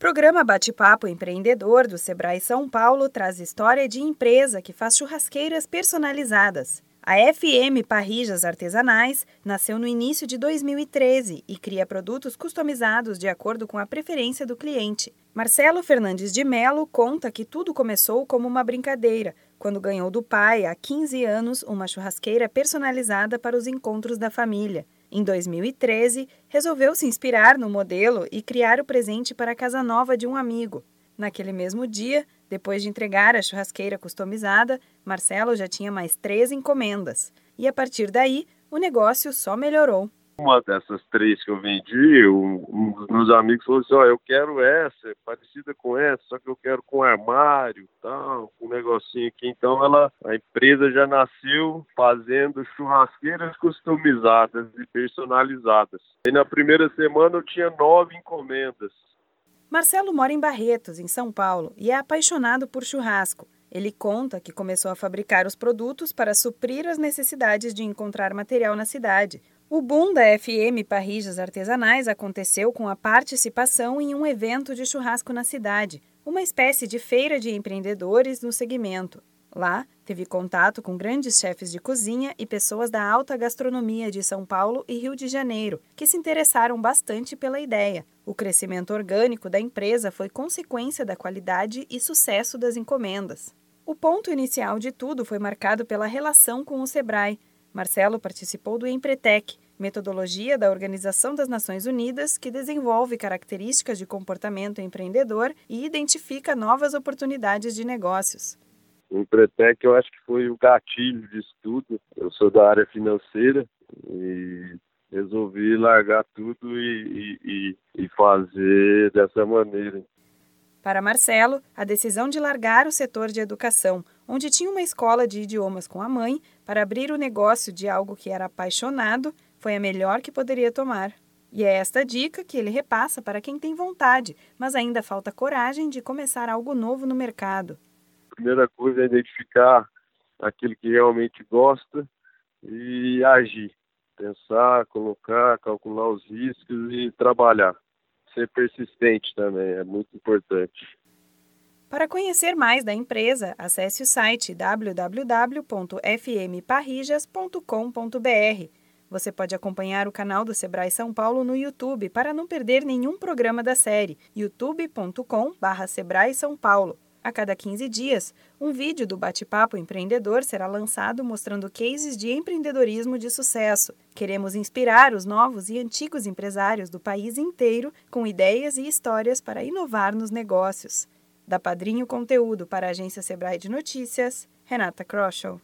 Programa Bate-Papo Empreendedor do Sebrae São Paulo traz história de empresa que faz churrasqueiras personalizadas. A FM Parrijas Artesanais nasceu no início de 2013 e cria produtos customizados de acordo com a preferência do cliente. Marcelo Fernandes de Melo conta que tudo começou como uma brincadeira, quando ganhou do pai, há 15 anos, uma churrasqueira personalizada para os encontros da família. Em 2013, resolveu se inspirar no modelo e criar o presente para a casa nova de um amigo. Naquele mesmo dia, depois de entregar a churrasqueira customizada, Marcelo já tinha mais três encomendas. E a partir daí, o negócio só melhorou. Uma dessas três que eu vendi, um, dos meus amigos falou assim: Ó, oh, eu quero essa, é parecida com essa, só que eu quero com armário, tal, com um negocinho aqui. Então, ela, a empresa já nasceu fazendo churrasqueiras customizadas e personalizadas. E na primeira semana eu tinha nove encomendas. Marcelo mora em Barretos, em São Paulo, e é apaixonado por churrasco. Ele conta que começou a fabricar os produtos para suprir as necessidades de encontrar material na cidade. O boom da FM Parrijas Artesanais aconteceu com a participação em um evento de churrasco na cidade, uma espécie de feira de empreendedores no segmento. Lá, teve contato com grandes chefes de cozinha e pessoas da alta gastronomia de São Paulo e Rio de Janeiro, que se interessaram bastante pela ideia. O crescimento orgânico da empresa foi consequência da qualidade e sucesso das encomendas. O ponto inicial de tudo foi marcado pela relação com o Sebrae. Marcelo participou do Empretec, metodologia da Organização das Nações Unidas que desenvolve características de comportamento empreendedor e identifica novas oportunidades de negócios. O Empretec eu acho que foi o gatilho disso tudo. Eu sou da área financeira e resolvi largar tudo e, e, e fazer dessa maneira. Para Marcelo, a decisão de largar o setor de educação, onde tinha uma escola de idiomas com a mãe, para abrir o negócio de algo que era apaixonado, foi a melhor que poderia tomar. E é esta dica que ele repassa para quem tem vontade, mas ainda falta coragem de começar algo novo no mercado. A primeira coisa é identificar aquilo que realmente gosta e agir. Pensar, colocar, calcular os riscos e trabalhar ser persistente também, é muito importante. Para conhecer mais da empresa, acesse o site www.fmparrijas.com.br. Você pode acompanhar o canal do Sebrae São Paulo no YouTube para não perder nenhum programa da série youtube.com/sebrae São Paulo. A cada 15 dias, um vídeo do Bate-Papo Empreendedor será lançado mostrando cases de empreendedorismo de sucesso. Queremos inspirar os novos e antigos empresários do país inteiro com ideias e histórias para inovar nos negócios. Da Padrinho Conteúdo para a agência Sebrae de Notícias, Renata Kroschel.